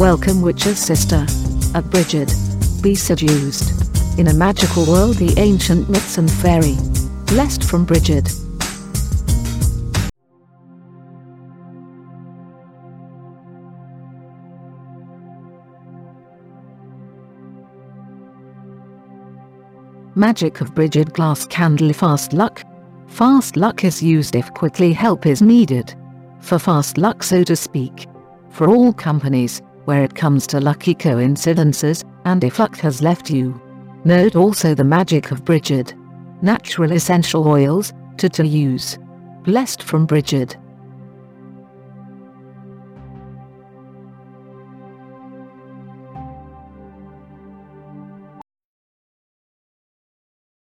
Welcome witch's sister. At Brighid. Be seduced. In a magical world the ancient myths and fairy. Blessed from Brighid. Magic of Brighid Glass Candle Fast Luck. Fast luck is used if quickly help is needed. For fast luck so to speak. For all companies, where it comes to lucky coincidences, and if luck has left you. Note also the magic of Brighid. Natural essential oils, to to use. Blessed from Brighid.